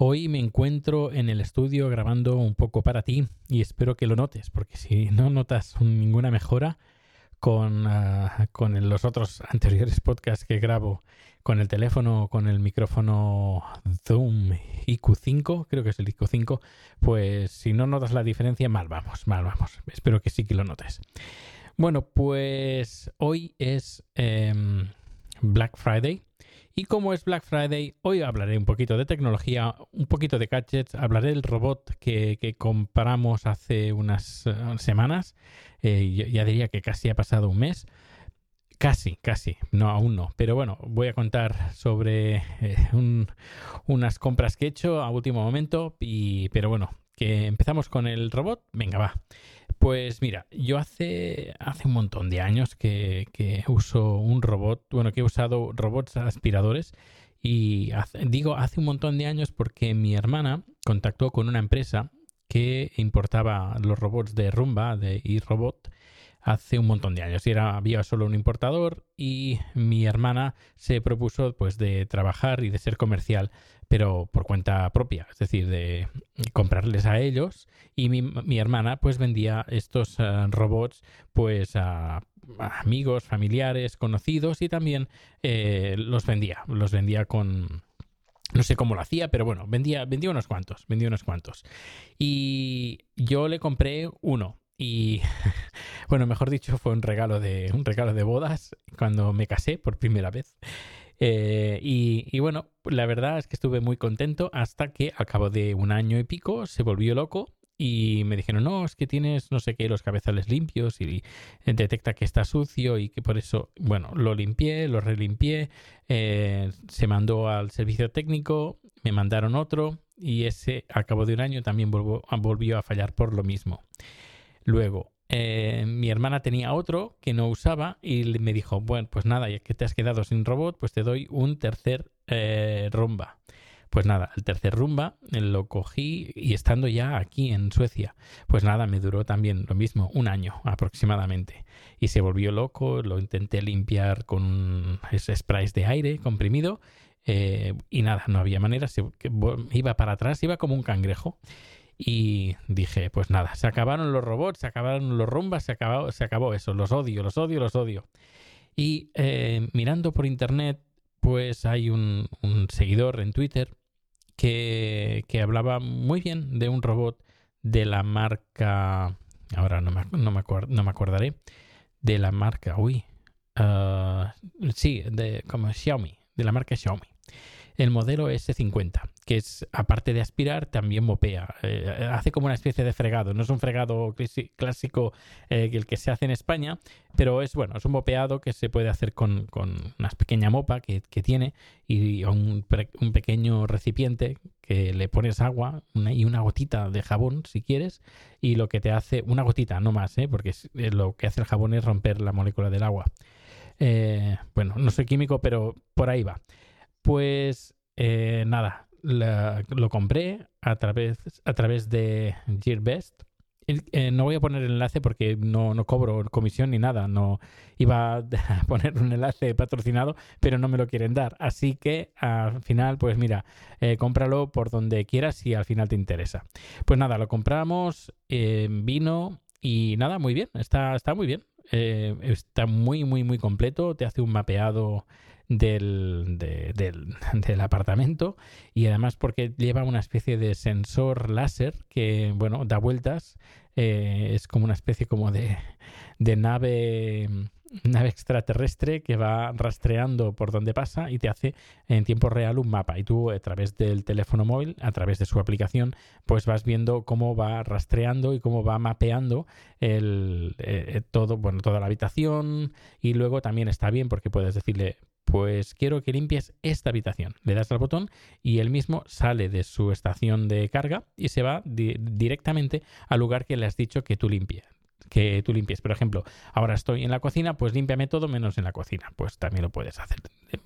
Hoy me encuentro en el estudio grabando un poco para ti y espero que lo notes, porque si no notas ninguna mejora con, ah, con los otros anteriores podcasts que grabo con el teléfono, con el micrófono Zoom IQ5, creo que es el IQ5, pues si no notas la diferencia, mal vamos, mal vamos. Espero que sí que lo notes. Bueno, pues hoy es em, Black Friday. Y como es Black Friday, hoy hablaré un poquito de tecnología, un poquito de gadgets, hablaré del robot que, que compramos hace unas eh, semanas, eh, ya- diría que casi ha pasado un mes, casi, casi, no, aún no, pero bueno, voy a contar sobre eh, un- unas compras que he hecho a último momento, y, pero bueno, que empezamos con el robot, venga, va. Pues mira, yo hace, hace un montón de años que, que uso un robot, bueno, que he usado robots aspiradores y digo hace un montón de años porque mi hermana contactó con una empresa que importaba los robots de Rumba, de iRobot, hace un montón de años. Y era, había solo un importador y mi hermana se propuso pues de trabajar y de ser comercial, pero por cuenta propia, es decir, de comprarles a ellos y mi, mi hermana pues vendía estos eh, robots pues a, a amigos, familiares, conocidos y también eh, los vendía, los vendía con no sé cómo lo hacía, pero bueno, vendía, vendía unos cuantos, vendía unos cuantos. Y yo le compré uno y bueno, mejor dicho, fue un regalo de un regalo de bodas cuando me casé por primera vez. Eh, y, bueno, la verdad es que estuve muy contento hasta que al cabo de un año y pico se volvió loco y me dijeron, no, es que tienes no sé qué, los cabezales limpios y detecta que está sucio y que por eso, bueno, lo limpié, lo relimpié, eh, se mandó al servicio técnico, me mandaron otro y ese al cabo de un año también volvió a fallar por lo mismo. Luego, eh, mi hermana tenía otro que no usaba y me dijo, bueno, pues nada, ya que te has quedado sin robot, pues te doy un tercer eh, rumba. Pues nada, el tercer rumba eh, lo cogí y estando ya aquí en Suecia, pues nada, me duró también lo mismo, un año aproximadamente. Y se volvió loco, lo intenté limpiar con sprays de aire comprimido eh, y nada, no había manera, iba para atrás, iba como un cangrejo. Y dije, pues nada, se acabaron los robots, se acabaron los rumbas, se acabó, se acabó eso, los odio, los odio, los odio. Y eh, mirando por internet, pues hay un, un seguidor en Twitter que, que hablaba muy bien de un robot de la marca, ahora no me, no me, acuer- no me acordaré, de la marca, uy, ah, sí, de como Xiaomi, de la marca Xiaomi. El modelo S50, que es, aparte de aspirar, también mopea. Eh, hace como una especie de fregado. No es un fregado clásico eh, el que se hace en España, pero es bueno, es un mopeado que se puede hacer con, con una pequeña mopa que, tiene y un, pequeño recipiente que le pones agua una- y una gotita de jabón si quieres y lo que te hace, una gotita, no más, ¿eh? porque eh, lo que hace el jabón es romper la molécula del agua. Eh, bueno, no soy químico, pero por ahí va. Pues eh, nada, lo compré a través, a través de Gearbest. Eh, no voy a poner el enlace porque no, no cobro comisión ni nada. No iba a poner un enlace patrocinado, pero no me lo quieren dar. Así que al final, pues mira, eh, cómpralo por donde quieras si al final te interesa. Pues nada, lo compramos, vino y nada, muy bien, está, está muy bien. Eh, está muy, muy, muy completo. Te hace un mapeado del, de- del, del apartamento y además porque lleva una especie de sensor láser que, bueno, da vueltas. eh, es como una especie como de, de nave nave extraterrestre que va rastreando por donde pasa y te hace en tiempo real un mapa y tú a través del teléfono móvil a través de su aplicación pues vas viendo cómo va rastreando y cómo va mapeando el eh, todo bueno toda la habitación y luego también está bien porque puedes decirle pues quiero que limpies esta habitación. Le das al botón y él mismo sale de su estación de carga y se va di directamente al lugar que le has dicho que tú limpies que tú limpies. Por ejemplo, ahora estoy en la cocina, pues límpiame todo menos en la cocina. Pues también lo puedes hacer.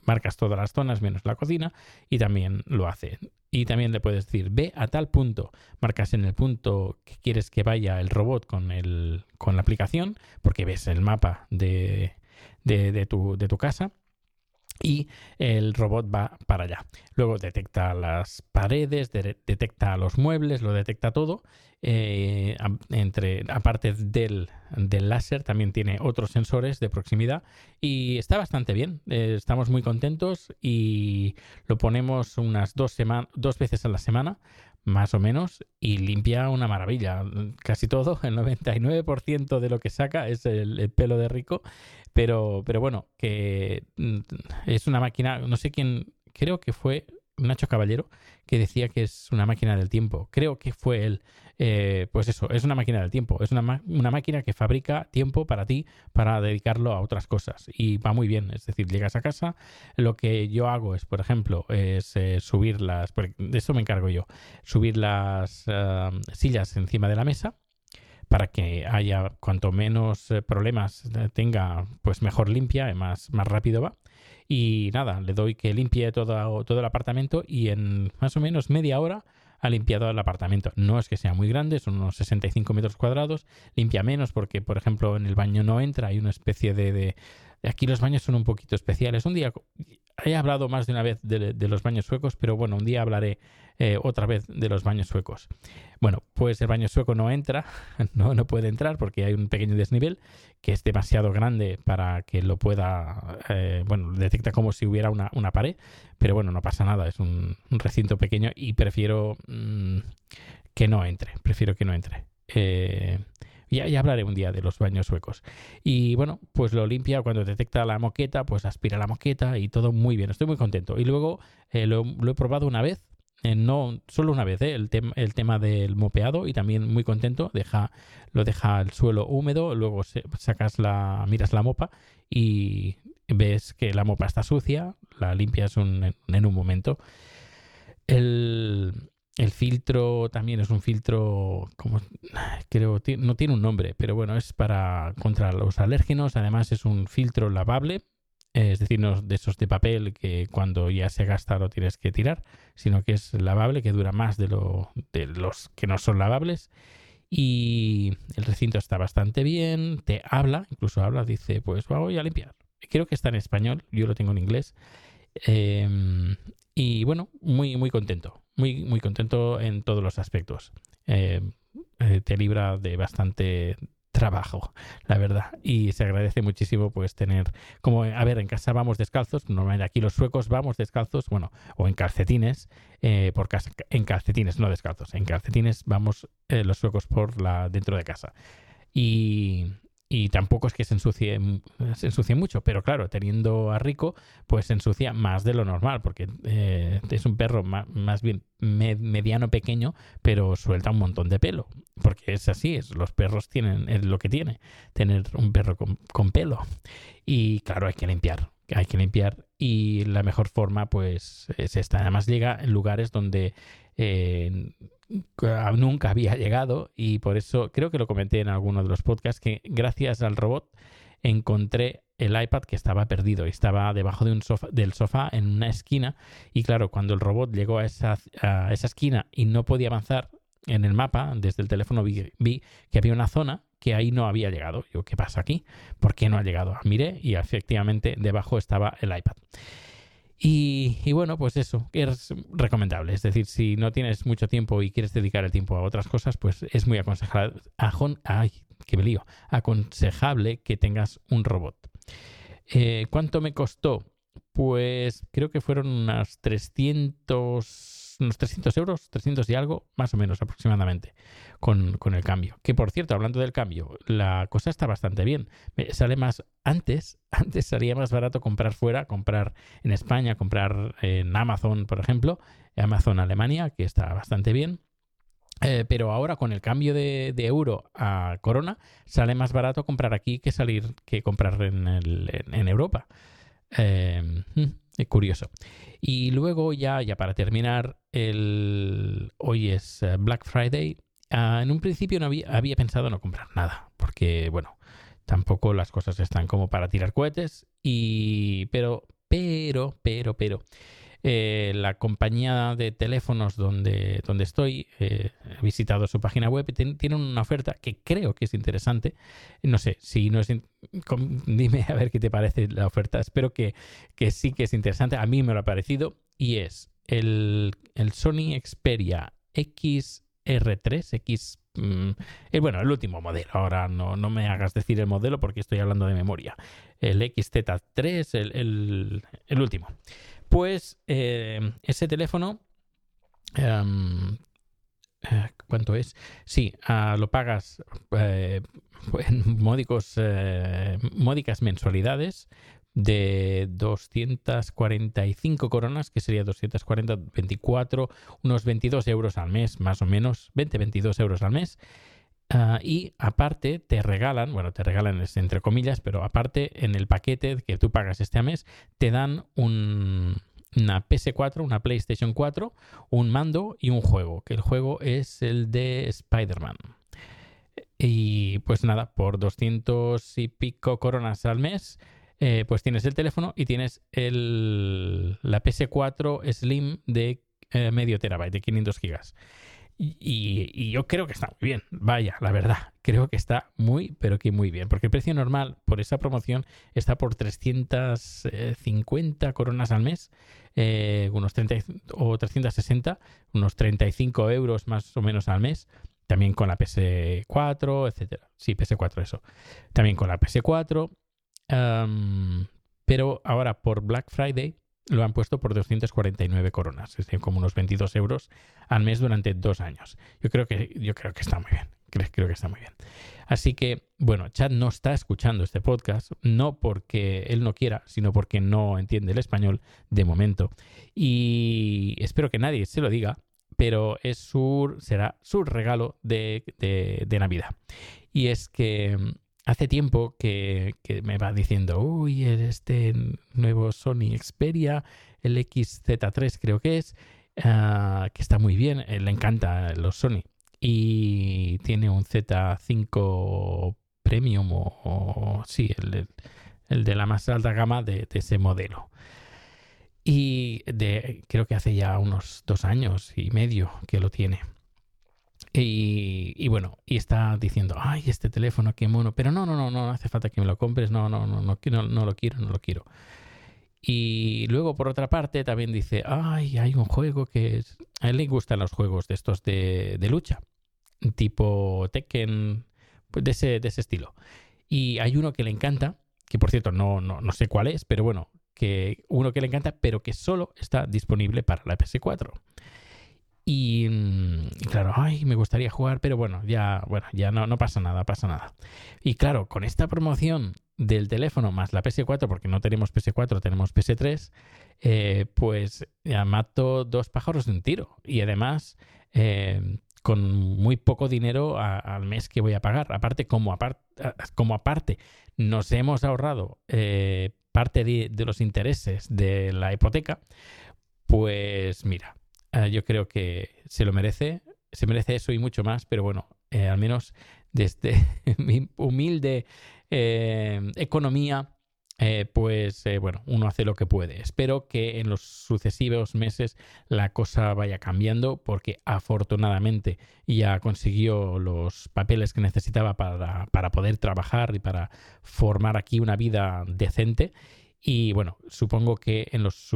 Marcas todas las zonas menos la cocina y también lo hace. Y también le puedes decir, ve a tal punto. Marcas en el punto que quieres que vaya el robot con, el, con la aplicación, porque ves el mapa de, de, tu, de tu casa y el robot va para allá. Luego detecta las paredes, detecta los muebles, lo detecta todo. Eh, entre, aparte del, del, láser, también tiene otros sensores de proximidad y está bastante bien. Eh, estamos muy contentos y lo ponemos unas dos, dos veces a la semana más o menos, y limpia una maravilla. Casi todo, el 99% de lo que saca es el, pelo de rico, pero, pero bueno, que mm, es una máquina, no sé quién, creo que fue Nacho Caballero, que decía que es una máquina del tiempo. Creo que fue él. Eh, pues eso, es una máquina del tiempo. Es una, una, máquina que fabrica tiempo para ti para dedicarlo a otras cosas. Y va muy bien. Es decir, llegas a casa, lo que yo hago es, por ejemplo, es eh, subir las... De eso me encargo yo. Subir las eh, sillas encima de la mesa para que haya cuanto menos problemas tenga, pues mejor limpia, más, más rápido va. Y nada, le doy que limpie todo, todo el apartamento y en más o menos media hora ha limpiado el apartamento. No es que sea muy grande, son unos 65 metros cuadrados. Limpia menos porque, por ejemplo, en el baño no entra. Hay una especie de, de... Aquí los baños son un poquito especiales. Un día he hablado más de una vez de, los baños suecos, pero bueno, un día hablaré eh, otra vez de los baños suecos. Bueno, pues el baño sueco no entra, no, no puede entrar porque hay un pequeño desnivel que es demasiado grande para que lo pueda, eh, bueno, detecta como si hubiera una, pared, pero bueno, no pasa nada, es un, recinto pequeño y prefiero mm, que no entre, prefiero que no entre. Eh, ya, ya, hablaré un día de los baños suecos. Y bueno, pues lo limpia cuando detecta la moqueta, pues aspira la moqueta y todo muy bien. Estoy muy contento. Y luego eh, lo, he probado una vez. Eh, no solo una vez eh, el, el tema del mopeado y también muy contento deja lo deja el suelo húmedo luego sacas la miras la mopa y ves que la mopa está sucia la limpias en un momento el, el filtro también es un filtro, como creo, no tiene un nombre, pero bueno, es para contra los alérgenos. Además, es un filtro lavable, es decir, no de esos de papel que cuando ya se gasta lo tienes que tirar, sino que es lavable, que dura más de, lo, los que no son lavables. Y el recinto está bastante bien, te habla, incluso habla, dice, pues voy a limpiar. Creo que está en español, yo lo tengo en inglés. Em, y bueno, muy, muy contento muy, muy contento en todos los aspectos. Eh, eh, te libra de bastante trabajo, la verdad. Y se agradece muchísimo pues tener, como, a ver, en casa vamos descalzos, normalmente aquí los suecos vamos descalzos, bueno, o en calcetines, eh, por casa, en calcetines, no descalzos, en calcetines vamos los suecos por la dentro de casa. Y, y tampoco es que se ensucie, se ensucie mucho, pero claro, teniendo a Rico, pues se ensucia más de lo normal, porque eh, es un perro más, bien mediano pequeño, pero suelta un montón de pelo, porque es así, es, los perros tienen, es lo que tiene, tener un perro con, pelo. Y claro, hay que limpiar, hay que limpiar y la mejor forma pues es esta. Además llega en lugares donde nunca había llegado y por eso creo que lo comenté en alguno de los podcasts que gracias al robot encontré el iPad que estaba perdido estaba debajo de un del sofá en una esquina y claro, cuando el robot llegó a esa, esquina y no podía avanzar en el mapa, desde el teléfono vi, que había una zona que ahí no había llegado. Yo, ¿qué pasa aquí? ¿Por qué no ha llegado? Miré y efectivamente debajo estaba el iPad. Y, bueno, pues eso, es recomendable. Es decir, si no tienes mucho tiempo y quieres dedicar el tiempo a otras cosas, pues es muy aconsejable, ay, qué lío, aconsejable que tengas un robot. Eh, ¿Cuánto me costó? Pues creo que fueron unas 300 unos 300 euros, 300 y algo, más o menos aproximadamente, con, el cambio. Que por cierto, hablando del cambio, la cosa está bastante bien. Sale más, antes, antes salía más barato comprar fuera, comprar en España, comprar en Amazon, por ejemplo, Amazon Alemania, que está bastante bien. Eh, pero ahora con el cambio de, euro a corona sale más barato comprar aquí que salir que comprar en, en Europa. Eh, mm, curioso. Y luego ya, ya para terminar, el, hoy es eh, Black Friday. Ah, en un principio no había, había pensado no comprar nada, porque, bueno, tampoco las cosas están como para tirar cohetes. Y, pero, pero, pero, pero, eh, la compañía de teléfonos donde, donde estoy, eh, he visitado su página web y tienen una oferta que creo que es interesante. No sé, si no es... Dime a ver qué te parece la oferta. Espero que, que sí que es interesante. A mí me lo ha parecido y es el, el Sony Xperia XR3, X mm, bueno, el último modelo. Ahora no, no, me hagas decir el modelo porque estoy hablando de memoria. El XZ3, el, el, el último. Pues eh, ese teléfono, eh, ¿cuánto es? Sí, uh, lo pagas eh, en módicos, eh, módicas mensualidades de 245 coronas, que sería 240, 24, unos 22 euros al mes, más o menos, 20, 22 euros al mes. Uh, y aparte te regalan, bueno, te regalan entre comillas, pero aparte en el paquete que tú pagas este mes, te dan un, una PS4, una PlayStation 4, un mando y un juego, que el juego es el de Spider-Man. Y pues nada, por 200 y pico coronas al mes, eh, pues tienes el teléfono y tienes el, la PS4 Slim de eh, medio terabyte, de 500 gigas. Y, yo creo que está muy bien, vaya, la verdad, creo que está muy, pero que muy bien, porque el precio normal por esa promoción está por 350 coronas al mes, eh, unos 30 o 360, unos 35 euros más o menos al mes, también con la PS4, etcétera. Sí, PS4 eso. También con la PS4. pero ahora por Black Friday lo han puesto por 249 coronas, es decir, como unos 22 euros al mes durante dos años. Yo creo que, yo creo que está muy bien. Creo, que está muy bien. Así que, bueno, Chad no está escuchando este podcast, no porque él no quiera, sino porque no entiende el español de momento. Y espero que nadie se lo diga, pero es su, será su regalo de, de Navidad. Y es que hace tiempo que, me va diciendo, uy, este nuevo Sony Xperia, el XZ3 creo que es, ah, que está muy bien, eh, le encanta los Sony. Y tiene un Z5 Premium o, sí, el, de la más alta gama de, de ese modelo. Y de, creo que hace ya unos dos años y medio que lo tiene. Y, bueno, y está diciendo, ay, este teléfono, qué mono, pero no, no, no, no hace falta que me lo compres, no, no, no, no, no, no lo quiero, no lo quiero. Y luego, por otra parte, también dice, ay, hay un juego que es... A él le gustan los juegos de estos de, de lucha, tipo Tekken, pues de ese, de ese estilo. Y hay uno que le encanta, que por cierto no, no, no sé cuál es, pero bueno, que uno que le encanta, pero que solo está disponible para la PS4. Y, mm, claro, ay, me gustaría jugar, pero bueno, ya, bueno, ya no, no pasa nada, pasa nada. Y claro, con esta promoción del teléfono más la PS4, porque no tenemos PS4, tenemos PS3, eh, pues ya mato dos pájaros de un tiro. Y además, eh, con muy poco dinero al mes que voy a pagar. Aparte, como, como aparte nos hemos ahorrado eh, parte de los intereses de la hipoteca, pues mira, Ah, yo creo que se lo merece, se merece eso y mucho más, pero bueno, eh, al menos desde mi humilde eh, economía, eh, pues bueno, uno hace lo que puede. Espero que en los sucesivos meses la cosa vaya cambiando porque afortunadamente ya consiguió los papeles que necesitaba para, para poder trabajar y para formar aquí una vida decente y bueno, supongo que en los,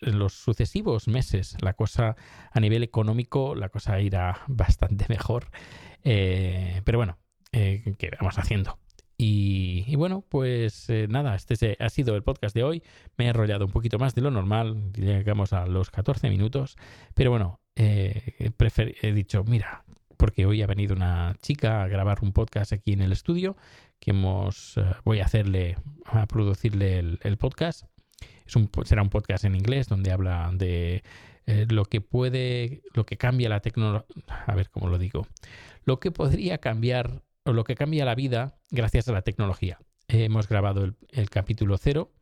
en los sucesivos meses la cosa a nivel económico, la cosa irá bastante mejor. Eh, pero bueno, eh, ¿qué vamos haciendo? Y, bueno, pues eh, nada, este ha sido el podcast de hoy. Me he enrollado un poquito más de lo normal, llegamos a los 14 minutos. Pero bueno, he dicho, mira, porque hoy ha venido una chica a grabar un podcast aquí en el estudio que hemos eh, voy a hacerle a producirle el, podcast. Será un podcast en inglés donde habla de eh, lo que puede lo que cambia la tecnología a ver cómo lo digo lo que podría cambiar o lo que cambia la vida gracias a la tecnología. Hemos grabado el, capítulo cero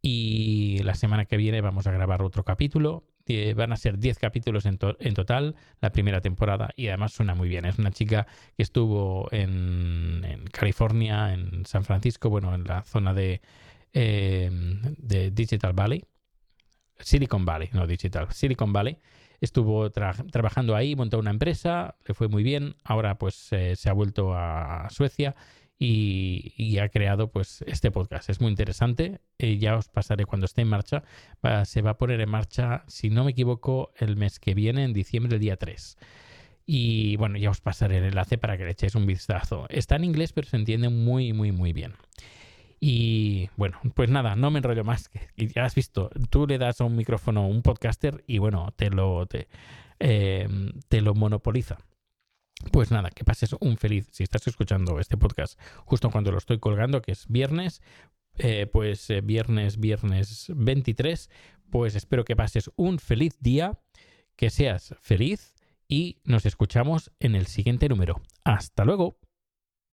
y la semana que viene vamos a grabar otro capítulo van a ser 10 capítulos en, total la primera temporada y además suena muy bien. Es una chica que estuvo en, California, en San Francisco, bueno, en la zona de, eh, de Digital Valley. Silicon Valley, no Digital, Silicon Valley. Estuvo trabajando ahí, montó una empresa, le fue muy bien. Ahora pues eh, se ha vuelto a Suecia y, ha creado pues este podcast. Es muy interesante. Eh, ya os pasaré cuando esté en marcha. se va a poner en marcha, si no me equivoco, el mes que viene, en diciembre, el día 3. Y bueno, ya os pasaré el enlace para que le echéis un vistazo. Está en inglés, pero se entiende muy, muy, muy bien. Y bueno, pues nada, no me enrollo más. Ya has visto, tú le das a un micrófono un podcaster y bueno, te lo, te, eh, te lo monopoliza. Pues nada, que pases un feliz, si estás escuchando este podcast justo cuando lo estoy colgando, que es viernes, eh, pues eh, viernes, viernes 23, pues espero que pases un feliz día, que seas feliz y nos escuchamos en el siguiente número. Hasta luego.